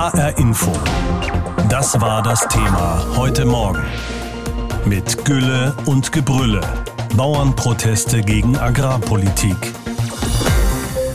HR Info. Das war das Thema heute Morgen. Mit Gülle und Gebrülle. Bauernproteste gegen Agrarpolitik.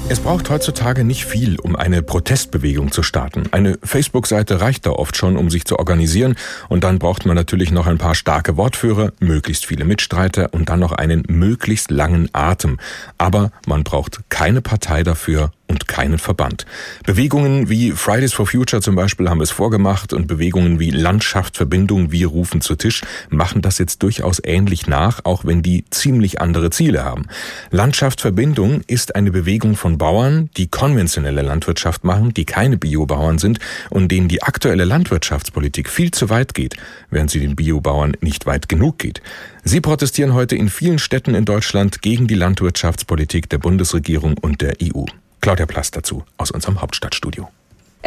Es braucht heutzutage nicht viel, um eine Protestbewegung zu starten. Eine Facebook-Seite reicht da oft schon, um sich zu organisieren. Und dann braucht man natürlich noch ein paar starke Wortführer, möglichst viele Mitstreiter und dann noch einen möglichst langen Atem. Aber man braucht keine Partei dafür und keinen Verband. Bewegungen wie Fridays for Future zum Beispiel haben es vorgemacht und Bewegungen wie Landschaftsverbindung, wir rufen zu Tisch, machen das jetzt durchaus ähnlich nach, auch wenn die ziemlich andere Ziele haben. Landschaftsverbindung ist eine Bewegung von Bauern, die konventionelle Landwirtschaft machen, die keine Biobauern sind und denen die aktuelle Landwirtschaftspolitik viel zu weit geht, während sie den Biobauern nicht weit genug geht. Sie protestieren heute in vielen Städten in Deutschland gegen die Landwirtschaftspolitik der Bundesregierung und der EU. Claudia Plast dazu aus unserem Hauptstadtstudio.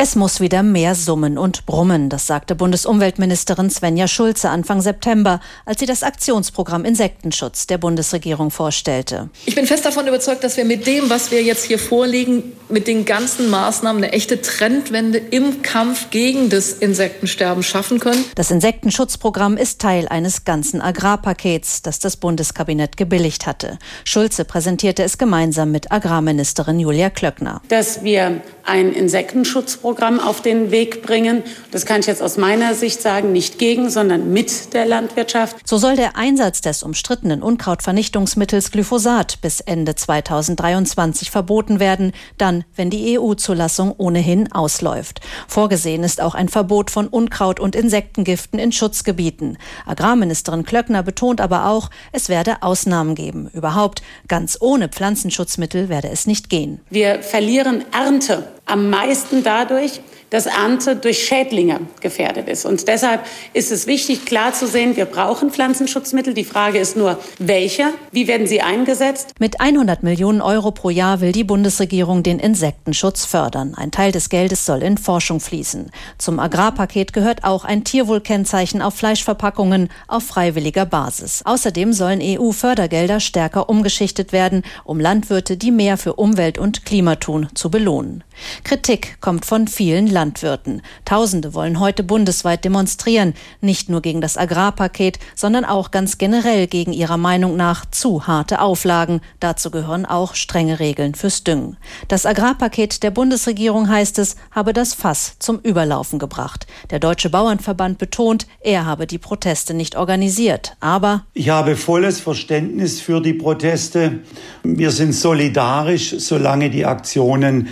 Es muss wieder mehr summen und brummen, das sagte Bundesumweltministerin Svenja Schulze Anfang September, als sie das Aktionsprogramm Insektenschutz der Bundesregierung vorstellte. Ich bin fest davon überzeugt, dass wir mit dem, was wir jetzt hier vorlegen, mit den ganzen Maßnahmen eine echte Trendwende im Kampf gegen das Insektensterben schaffen können. Das Insektenschutzprogramm ist Teil eines ganzen Agrarpakets, das das Bundeskabinett gebilligt hatte. Schulze präsentierte es gemeinsam mit Agrarministerin Julia Klöckner. Dass wir ein Insektenschutzprogramm auf den Weg bringen. Das kann ich jetzt aus meiner Sicht sagen, nicht gegen, sondern mit der Landwirtschaft. So soll der Einsatz des umstrittenen Unkrautvernichtungsmittels Glyphosat bis Ende 2023 verboten werden, dann, wenn die EU-Zulassung ohnehin ausläuft. Vorgesehen ist auch ein Verbot von Unkraut- und Insektengiften in Schutzgebieten. Agrarministerin Klöckner betont aber auch, es werde Ausnahmen geben. Überhaupt, ganz ohne Pflanzenschutzmittel werde es nicht gehen. Wir verlieren Ernte am meisten dadurch, dass Ernte durch Schädlinge gefährdet ist. Und deshalb ist es wichtig, klar zu sehen, wir brauchen Pflanzenschutzmittel. Die Frage ist nur, welche? Wie werden sie eingesetzt? Mit 100 Millionen Euro pro Jahr will die Bundesregierung den Insektenschutz fördern. Ein Teil des Geldes soll in Forschung fließen. Zum Agrarpaket gehört auch ein Tierwohlkennzeichen auf Fleischverpackungen auf freiwilliger Basis. Außerdem sollen EU-Fördergelder stärker umgeschichtet werden, um Landwirte, die mehr für Umwelt und Klima tun, zu belohnen. Kritik kommt von vielen Landwirten. Tausende wollen heute bundesweit demonstrieren, nicht nur gegen das Agrarpaket, sondern auch ganz generell gegen ihrer Meinung nach zu harte Auflagen. Dazu gehören auch strenge Regeln fürs Düngen. Das Agrarpaket der Bundesregierung heißt es, habe das Fass zum Überlaufen gebracht. Der Deutsche Bauernverband betont, er habe die Proteste nicht organisiert, aber ich habe volles Verständnis für die Proteste. Wir sind solidarisch, solange die Aktionen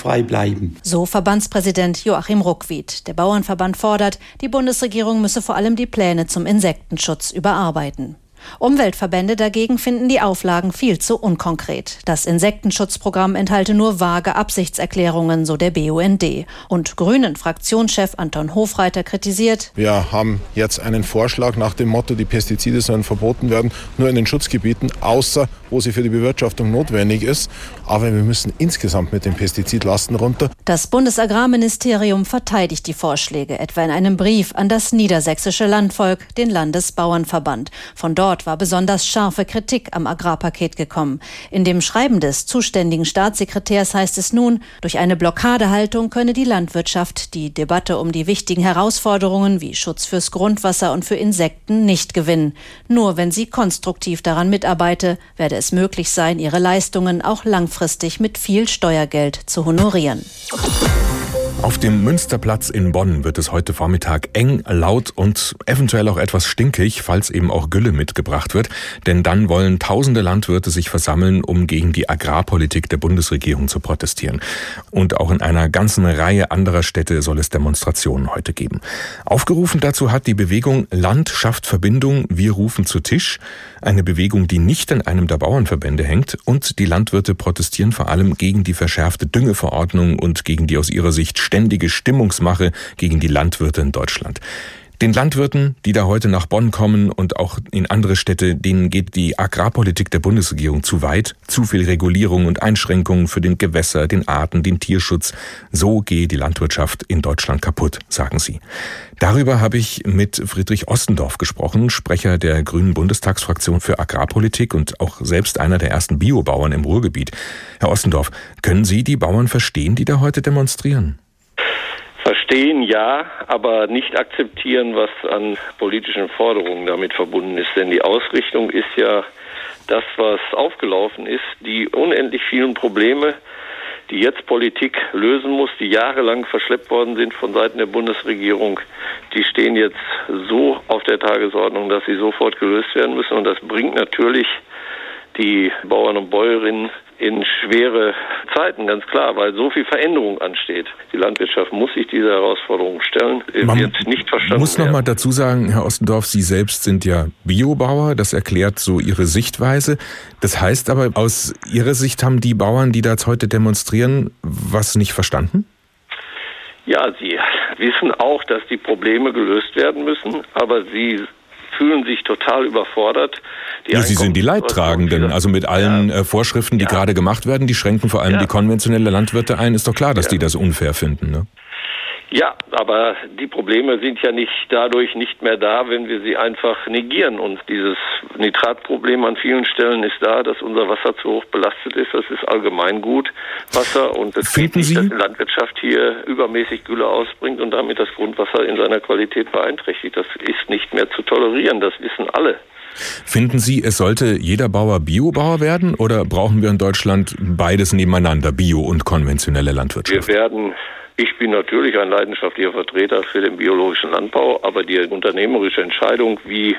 gewaltfrei bleiben. So Verbandspräsident Präsident Joachim Ruckwied. Der Bauernverband fordert, die Bundesregierung müsse vor allem die Pläne zum Insektenschutz überarbeiten. Umweltverbände dagegen finden die Auflagen viel zu unkonkret. Das Insektenschutzprogramm enthalte nur vage Absichtserklärungen, so der BUND. Und Grünen Fraktionschef Anton Hofreiter kritisiert. Wir haben jetzt einen Vorschlag nach dem Motto, die Pestizide sollen verboten werden, nur in den Schutzgebieten, außer wo sie für die Bewirtschaftung notwendig ist. Aber wir müssen insgesamt mit den Pestizidlasten runter. Das Bundesagrarministerium verteidigt die Vorschläge, etwa in einem Brief an das niedersächsische Landvolk, den Landesbauernverband. Von dort Dort war besonders scharfe Kritik am Agrarpaket gekommen. In dem Schreiben des zuständigen Staatssekretärs heißt es nun, durch eine Blockadehaltung könne die Landwirtschaft die Debatte um die wichtigen Herausforderungen wie Schutz fürs Grundwasser und für Insekten nicht gewinnen. Nur wenn sie konstruktiv daran mitarbeite, werde es möglich sein, ihre Leistungen auch langfristig mit viel Steuergeld zu honorieren. Auf dem Münsterplatz in Bonn wird es heute Vormittag eng, laut und eventuell auch etwas stinkig, falls eben auch Gülle mitgebracht wird. Denn dann wollen tausende Landwirte sich versammeln, um gegen die Agrarpolitik der Bundesregierung zu protestieren. Und auch in einer ganzen Reihe anderer Städte soll es Demonstrationen heute geben. Aufgerufen dazu hat die Bewegung Land schafft Verbindung, wir rufen zu Tisch. Eine Bewegung, die nicht an einem der Bauernverbände hängt. Und die Landwirte protestieren vor allem gegen die verschärfte Düngeverordnung und gegen die aus ihrer Sicht ständige Stimmungsmache gegen die Landwirte in Deutschland. Den Landwirten, die da heute nach Bonn kommen und auch in andere Städte, denen geht die Agrarpolitik der Bundesregierung zu weit. Zu viel Regulierung und Einschränkungen für den Gewässer, den Arten, den Tierschutz. So gehe die Landwirtschaft in Deutschland kaputt, sagen sie. Darüber habe ich mit Friedrich Ostendorf gesprochen, Sprecher der Grünen Bundestagsfraktion für Agrarpolitik und auch selbst einer der ersten Biobauern im Ruhrgebiet. Herr Ostendorf, können Sie die Bauern verstehen, die da heute demonstrieren? Verstehen ja, aber nicht akzeptieren, was an politischen Forderungen damit verbunden ist. Denn die Ausrichtung ist ja das, was aufgelaufen ist, die unendlich vielen Probleme, die jetzt Politik lösen muss, die jahrelang verschleppt worden sind von Seiten der Bundesregierung, die stehen jetzt so auf der Tagesordnung, dass sie sofort gelöst werden müssen. Und das bringt natürlich die Bauern und Bäuerinnen in schwere Zeiten, ganz klar, weil so viel Veränderung ansteht. Die Landwirtschaft muss sich dieser Herausforderung stellen. Man wird nicht verstanden. muss noch mal dazu sagen, Herr Ostendorf, Sie selbst sind ja Biobauer. Das erklärt so Ihre Sichtweise. Das heißt aber, aus Ihrer Sicht haben die Bauern, die da jetzt heute demonstrieren, was nicht verstanden? Ja, sie wissen auch, dass die Probleme gelöst werden müssen, aber sie fühlen sich total überfordert. Die ja, Sie sind die Leidtragenden. Also mit allen ja. Äh, Vorschriften, die ja. gerade gemacht werden, die schränken vor allem die konventionelle Landwirte ein. Ist doch klar, dass die das unfair finden. Ne? Ja, aber die Probleme sind ja nicht dadurch nicht mehr da, wenn wir sie einfach negieren. Und dieses Nitratproblem an vielen Stellen ist da, dass unser Wasser zu hoch belastet ist. Das ist allgemein gut Wasser und es geht nicht, dass die Landwirtschaft hier übermäßig Gülle ausbringt und damit das Grundwasser in seiner Qualität beeinträchtigt. Das ist nicht mehr zu tolerieren. Das wissen alle. Finden Sie, es sollte jeder Bauer Biobauer werden oder brauchen wir in Deutschland beides nebeneinander, Bio und konventionelle Landwirtschaft? Wir werden ich bin natürlich ein leidenschaftlicher Vertreter für den biologischen Landbau, aber die unternehmerische Entscheidung, wie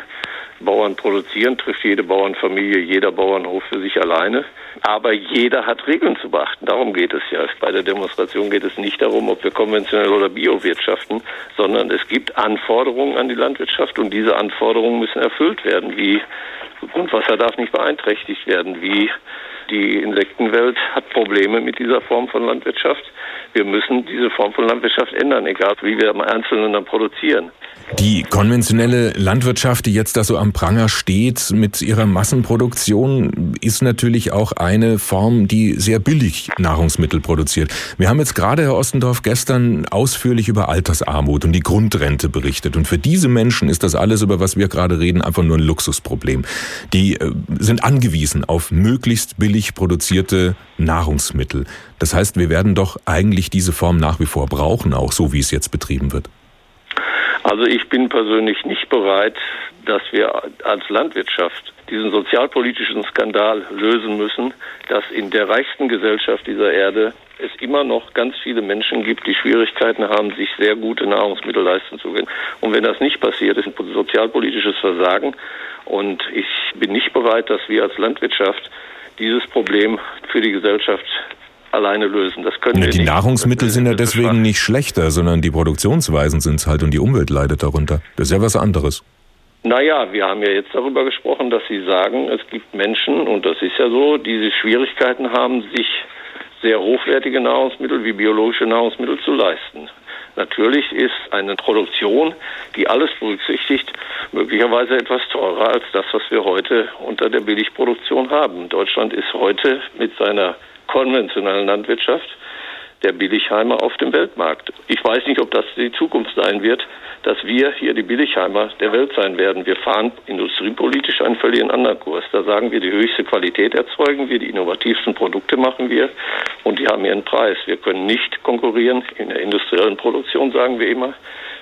Bauern produzieren, trifft jede Bauernfamilie, jeder Bauernhof für sich alleine. Aber jeder hat Regeln zu beachten. Darum geht es ja. Bei der Demonstration geht es nicht darum, ob wir konventionell oder bio wirtschaften, sondern es gibt Anforderungen an die Landwirtschaft und diese Anforderungen müssen erfüllt werden. Wie Grundwasser darf nicht beeinträchtigt werden, wie die Insektenwelt hat Probleme mit dieser Form von Landwirtschaft. Wir müssen diese Form von Landwirtschaft ändern, egal wie wir im Einzelnen dann produzieren. Die konventionelle Landwirtschaft, die jetzt da so am Pranger steht mit ihrer Massenproduktion, ist natürlich auch eine Form, die sehr billig Nahrungsmittel produziert. Wir haben jetzt gerade, Herr Ostendorf, gestern ausführlich über Altersarmut und die Grundrente berichtet. Und für diese Menschen ist das alles, über was wir gerade reden, einfach nur ein Luxusproblem. Die äh, sind angewiesen auf möglichst billig produzierte Nahrungsmittel. Das heißt, wir werden doch eigentlich diese Form nach wie vor brauchen, auch so wie es jetzt betrieben wird. Also ich bin persönlich nicht bereit, dass wir als Landwirtschaft diesen sozialpolitischen Skandal lösen müssen, dass in der reichsten Gesellschaft dieser Erde es immer noch ganz viele Menschen gibt, die Schwierigkeiten haben, sich sehr gute Nahrungsmittel leisten zu können. Und wenn das nicht passiert, ist ein sozialpolitisches Versagen. Und ich bin nicht bereit, dass wir als Landwirtschaft dieses Problem für die Gesellschaft alleine lösen. Das können ja, wir die nicht. Nahrungsmittel sind ja deswegen nicht schlechter, sondern die Produktionsweisen sind es halt und die Umwelt leidet darunter. Das ist ja was anderes. Naja, wir haben ja jetzt darüber gesprochen, dass Sie sagen, es gibt Menschen, und das ist ja so, die Schwierigkeiten haben, sich sehr hochwertige Nahrungsmittel wie biologische Nahrungsmittel zu leisten. Natürlich ist eine Produktion, die alles berücksichtigt, möglicherweise etwas teurer als das, was wir heute unter der Billigproduktion haben. Deutschland ist heute mit seiner konventionellen Landwirtschaft der Billigheimer auf dem Weltmarkt. Ich weiß nicht, ob das die Zukunft sein wird, dass wir hier die Billigheimer der Welt sein werden. Wir fahren industriepolitisch einen völlig anderen Kurs. Da sagen wir, die höchste Qualität erzeugen wir, die innovativsten Produkte machen wir und die haben ihren Preis. Wir können nicht konkurrieren in der industriellen Produktion, sagen wir immer,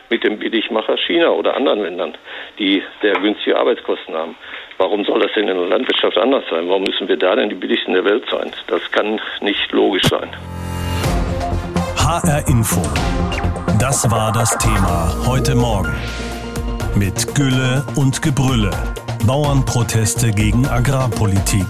mit dem Billigmacher China oder anderen Ländern, die sehr günstige Arbeitskosten haben. Warum soll das denn in der Landwirtschaft anders sein? Warum müssen wir da denn die billigsten der Welt sein? Das kann nicht logisch sein. HR Info. Das war das Thema heute Morgen. Mit Gülle und Gebrülle. Bauernproteste gegen Agrarpolitik.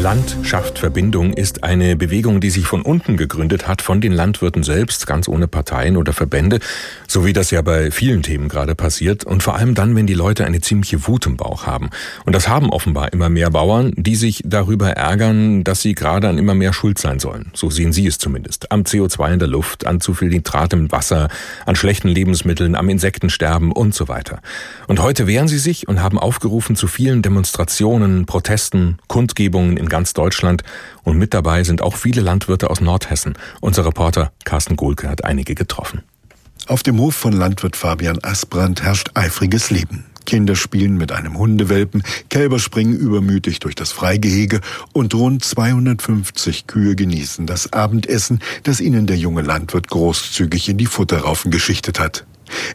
Landschaft Verbindung ist eine Bewegung, die sich von unten gegründet hat, von den Landwirten selbst, ganz ohne Parteien oder Verbände, so wie das ja bei vielen Themen gerade passiert und vor allem dann, wenn die Leute eine ziemliche Wut im Bauch haben. Und das haben offenbar immer mehr Bauern, die sich darüber ärgern, dass sie gerade an immer mehr Schuld sein sollen. So sehen sie es zumindest. Am CO2 in der Luft, an zu viel Nitrat im Wasser, an schlechten Lebensmitteln, am Insektensterben und so weiter. Und heute wehren sie sich und haben aufgerufen zu vielen Demonstrationen, Protesten, Kundgebungen in ganz Deutschland und mit dabei sind auch viele Landwirte aus Nordhessen. Unser Reporter Carsten Gohlke hat einige getroffen. Auf dem Hof von Landwirt Fabian Asbrand herrscht eifriges Leben. Kinder spielen mit einem Hundewelpen, Kälber springen übermütig durch das Freigehege und rund 250 Kühe genießen das Abendessen, das ihnen der junge Landwirt großzügig in die Futterraufen geschichtet hat.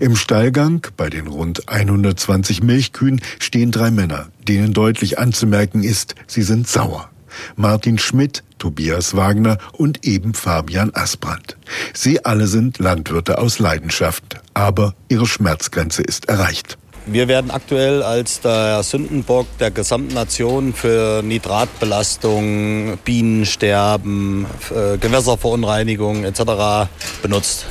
Im Stallgang bei den rund 120 Milchkühen stehen drei Männer, denen deutlich anzumerken ist, sie sind sauer. Martin Schmidt, Tobias Wagner und eben Fabian Asbrand. Sie alle sind Landwirte aus Leidenschaft, aber ihre Schmerzgrenze ist erreicht. Wir werden aktuell als der Sündenbock der gesamten Nation für Nitratbelastung, Bienensterben, äh, Gewässerverunreinigung etc. benutzt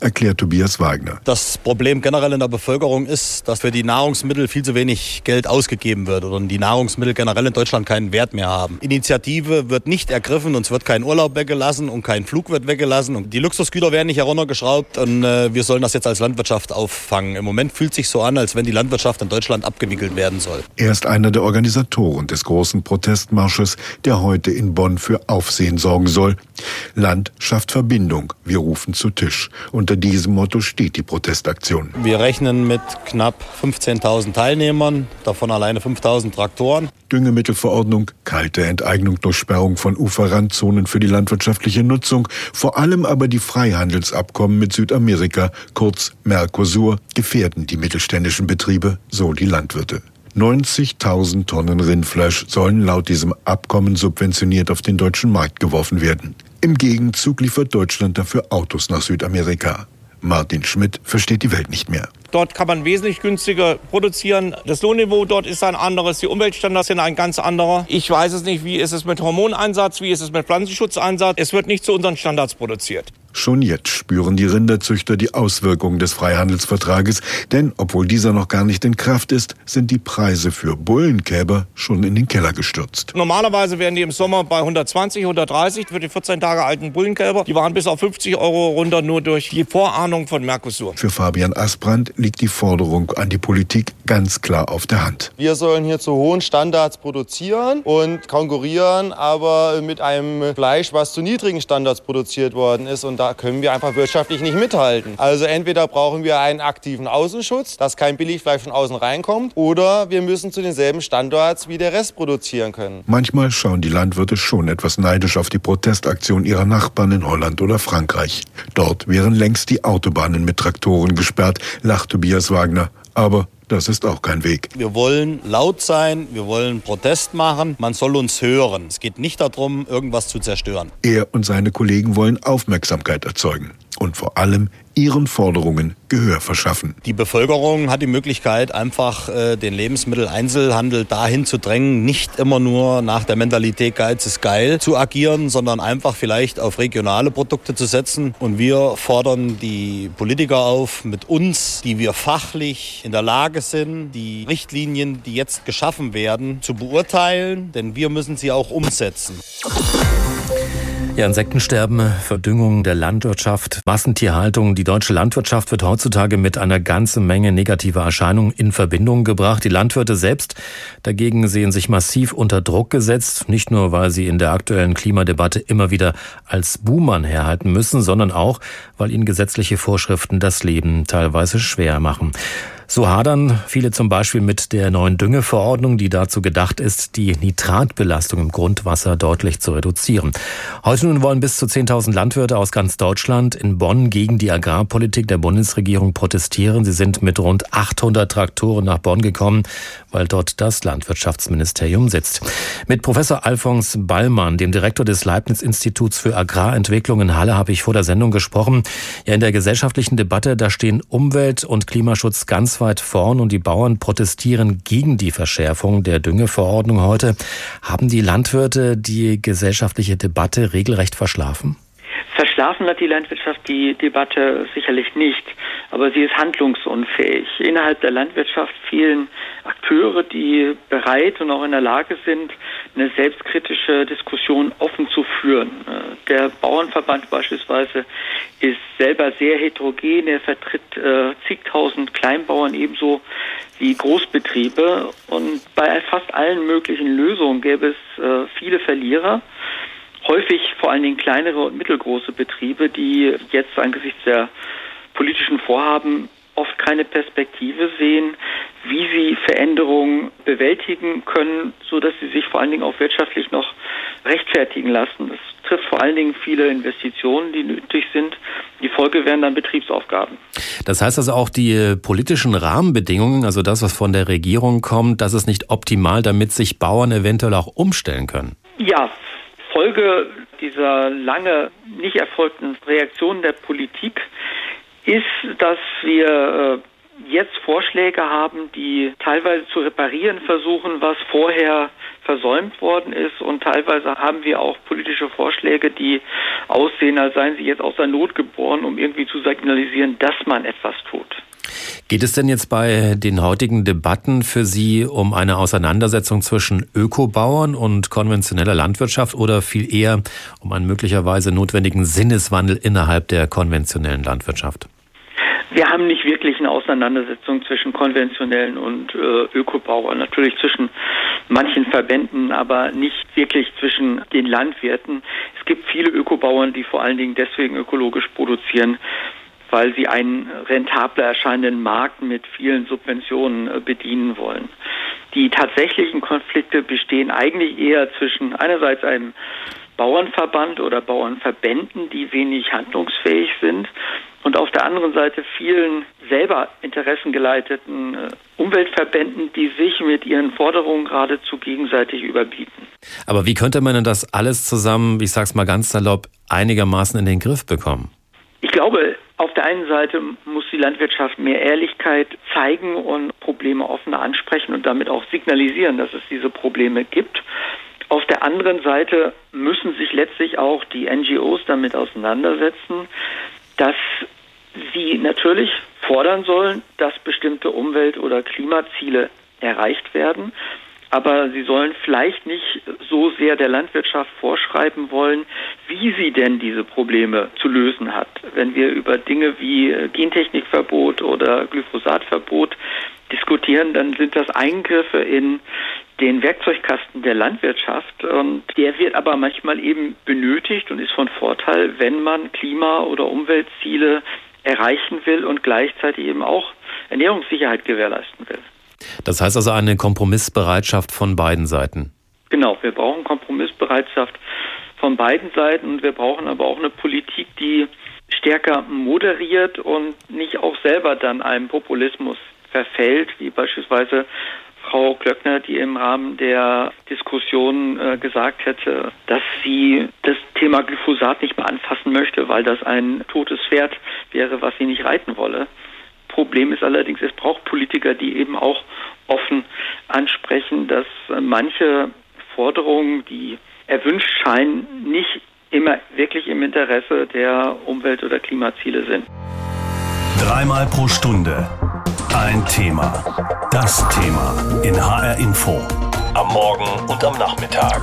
erklärt Tobias Wagner. Das Problem generell in der Bevölkerung ist, dass für die Nahrungsmittel viel zu wenig Geld ausgegeben wird oder die Nahrungsmittel generell in Deutschland keinen Wert mehr haben. Initiative wird nicht ergriffen, uns wird kein Urlaub weggelassen und kein Flug wird weggelassen und die Luxusgüter werden nicht heruntergeschraubt und äh, wir sollen das jetzt als Landwirtschaft auffangen. Im Moment fühlt sich so an, als wenn die Landwirtschaft in Deutschland abgewickelt werden soll. Er ist einer der Organisatoren des großen Protestmarsches, der heute in Bonn für Aufsehen sorgen soll. Land schafft Verbindung. Wir rufen zu Tisch. Und unter diesem Motto steht die Protestaktion. Wir rechnen mit knapp 15.000 Teilnehmern, davon alleine 5.000 Traktoren. Düngemittelverordnung, kalte Enteignung durch Sperrung von Uferrandzonen für die landwirtschaftliche Nutzung, vor allem aber die Freihandelsabkommen mit Südamerika, kurz Mercosur, gefährden die mittelständischen Betriebe, so die Landwirte. 90.000 Tonnen Rindfleisch sollen laut diesem Abkommen subventioniert auf den deutschen Markt geworfen werden. Im Gegenzug liefert Deutschland dafür Autos nach Südamerika. Martin Schmidt versteht die Welt nicht mehr. Dort kann man wesentlich günstiger produzieren. Das Lohnniveau dort ist ein anderes, die Umweltstandards sind ein ganz anderer. Ich weiß es nicht, wie ist es mit Hormoneinsatz, wie ist es mit Pflanzenschutzeinsatz. Es wird nicht zu unseren Standards produziert. Schon jetzt spüren die Rinderzüchter die Auswirkungen des Freihandelsvertrages, denn obwohl dieser noch gar nicht in Kraft ist, sind die Preise für Bullenkälber schon in den Keller gestürzt. Normalerweise wären die im Sommer bei 120, 130 für die 14 Tage alten Bullenkälber. Die waren bis auf 50 Euro runter, nur durch die Vorahnung von Mercosur. Für Fabian Asbrand liegt die Forderung an die Politik ganz klar auf der Hand. Wir sollen hier zu hohen Standards produzieren und konkurrieren, aber mit einem Fleisch, was zu niedrigen Standards produziert worden ist. Und da können wir einfach wirtschaftlich nicht mithalten. Also entweder brauchen wir einen aktiven Außenschutz, dass kein Billigfleisch von außen reinkommt, oder wir müssen zu denselben Standards wie der Rest produzieren können. Manchmal schauen die Landwirte schon etwas neidisch auf die Protestaktion ihrer Nachbarn in Holland oder Frankreich. Dort wären längst die Autobahnen mit Traktoren gesperrt, lacht Tobias Wagner. Aber das ist auch kein Weg. Wir wollen laut sein, wir wollen Protest machen, man soll uns hören. Es geht nicht darum, irgendwas zu zerstören. Er und seine Kollegen wollen Aufmerksamkeit erzeugen und vor allem ihren Forderungen Gehör verschaffen. Die Bevölkerung hat die Möglichkeit, einfach äh, den Lebensmitteleinzelhandel dahin zu drängen, nicht immer nur nach der Mentalität Geiz ist geil zu agieren, sondern einfach vielleicht auf regionale Produkte zu setzen. Und wir fordern die Politiker auf, mit uns, die wir fachlich in der Lage sind, die Richtlinien, die jetzt geschaffen werden, zu beurteilen, denn wir müssen sie auch umsetzen. Ja, Insektensterben, Verdüngung der Landwirtschaft, Massentierhaltung. Die deutsche Landwirtschaft wird heutzutage mit einer ganzen Menge negativer Erscheinungen in Verbindung gebracht. Die Landwirte selbst dagegen sehen sich massiv unter Druck gesetzt. Nicht nur, weil sie in der aktuellen Klimadebatte immer wieder als Buhmann herhalten müssen, sondern auch, weil ihnen gesetzliche Vorschriften das Leben teilweise schwer machen. So hadern viele zum Beispiel mit der neuen Düngeverordnung, die dazu gedacht ist, die Nitratbelastung im Grundwasser deutlich zu reduzieren. Heute nun wollen bis zu 10.000 Landwirte aus ganz Deutschland in Bonn gegen die Agrarpolitik der Bundesregierung protestieren. Sie sind mit rund 800 Traktoren nach Bonn gekommen, weil dort das Landwirtschaftsministerium sitzt. Mit Professor Alfons Ballmann, dem Direktor des Leibniz-Instituts für Agrarentwicklung in Halle, habe ich vor der Sendung gesprochen. Ja, in der gesellschaftlichen Debatte, da stehen Umwelt- und Klimaschutz ganz weit vorn und die Bauern protestieren gegen die Verschärfung der Düngeverordnung heute. Haben die Landwirte die gesellschaftliche Debatte regelrecht verschlafen? Verschlafen hat die Landwirtschaft die Debatte sicherlich nicht, aber sie ist handlungsunfähig. Innerhalb der Landwirtschaft fehlen Akteure, die bereit und auch in der Lage sind, eine selbstkritische Diskussion offen zu führen. Der Bauernverband beispielsweise ist selber sehr heterogen. Er vertritt äh, zigtausend Kleinbauern ebenso wie Großbetriebe. Und bei fast allen möglichen Lösungen gäbe es äh, viele Verlierer häufig vor allen Dingen kleinere und mittelgroße Betriebe, die jetzt angesichts der politischen Vorhaben oft keine Perspektive sehen, wie sie Veränderungen bewältigen können, so dass sie sich vor allen Dingen auch wirtschaftlich noch rechtfertigen lassen. Das trifft vor allen Dingen viele Investitionen, die nötig sind. Die Folge wären dann Betriebsaufgaben. Das heißt also auch die äh, politischen Rahmenbedingungen, also das, was von der Regierung kommt, das ist nicht optimal, damit sich Bauern eventuell auch umstellen können. Ja, Folge dieser lange nicht erfolgten Reaktion der Politik ist, dass wir äh, jetzt Vorschläge haben, die teilweise zu reparieren versuchen, was vorher versäumt worden ist. Und teilweise haben wir auch politische Vorschläge, die aussehen, als seien sie jetzt aus der Not geboren, um irgendwie zu signalisieren, dass man etwas tut. Geht es denn jetzt bei den heutigen Debatten für Sie um eine Auseinandersetzung zwischen Ökobauern und konventioneller Landwirtschaft oder viel eher um einen möglicherweise notwendigen Sinneswandel innerhalb der konventionellen Landwirtschaft? Wir haben nicht wirklich eine Auseinandersetzung zwischen konventionellen und äh, Ökobauern. Natürlich zwischen manchen Verbänden, aber nicht wirklich zwischen den Landwirten. Es gibt viele Ökobauern, die vor allen Dingen deswegen ökologisch produzieren, weil sie einen rentabler erscheinenden Markt mit vielen Subventionen äh, bedienen wollen. Die tatsächlichen Konflikte bestehen eigentlich eher zwischen einerseits einem Bauernverband oder Bauernverbänden, die wenig handlungsfähig sind, und auf der anderen Seite vielen selber interessengeleiteten äh, Umweltverbänden, die sich mit ihren Forderungen geradezu gegenseitig überbieten. Aber wie könnte man denn das alles zusammen, ich sag's mal ganz salopp, einigermaßen in den Griff bekommen? Ich glaube, auf der einen Seite muss die Landwirtschaft mehr Ehrlichkeit zeigen und Probleme offener ansprechen und damit auch signalisieren, dass es diese Probleme gibt. Auf der anderen Seite müssen sich letztlich auch die NGOs damit auseinandersetzen, dass sie natürlich fordern sollen, dass bestimmte Umwelt- oder Klimaziele erreicht werden. Aber sie sollen vielleicht nicht so sehr der Landwirtschaft vorschreiben wollen, wie sie denn diese Probleme zu lösen hat. Wenn wir über Dinge wie Gentechnikverbot oder Glyphosatverbot diskutieren, dann sind das Eingriffe in den Werkzeugkasten der Landwirtschaft und der wird aber manchmal eben benötigt und ist von Vorteil, wenn man Klima- oder Umweltziele erreichen will und gleichzeitig eben auch Ernährungssicherheit gewährleisten will. Das heißt also eine Kompromissbereitschaft von beiden Seiten. Genau, wir brauchen Kompromissbereitschaft von beiden Seiten und wir brauchen aber auch eine Politik, die stärker moderiert und nicht auch selber dann einem Populismus verfällt, wie beispielsweise Frau Klöckner, die im Rahmen der Diskussion äh, gesagt hätte, dass sie das Thema Glyphosat nicht mehr anfassen möchte, weil das ein totes Pferd wäre, was sie nicht reiten wolle. Problem ist allerdings, es braucht Politiker, die eben auch offen ansprechen, dass manche Forderungen, die erwünscht scheinen, nicht immer wirklich im Interesse der Umwelt- oder Klimaziele sind. Dreimal pro Stunde ein Thema. Das Thema in HR Info. Am Morgen und am Nachmittag.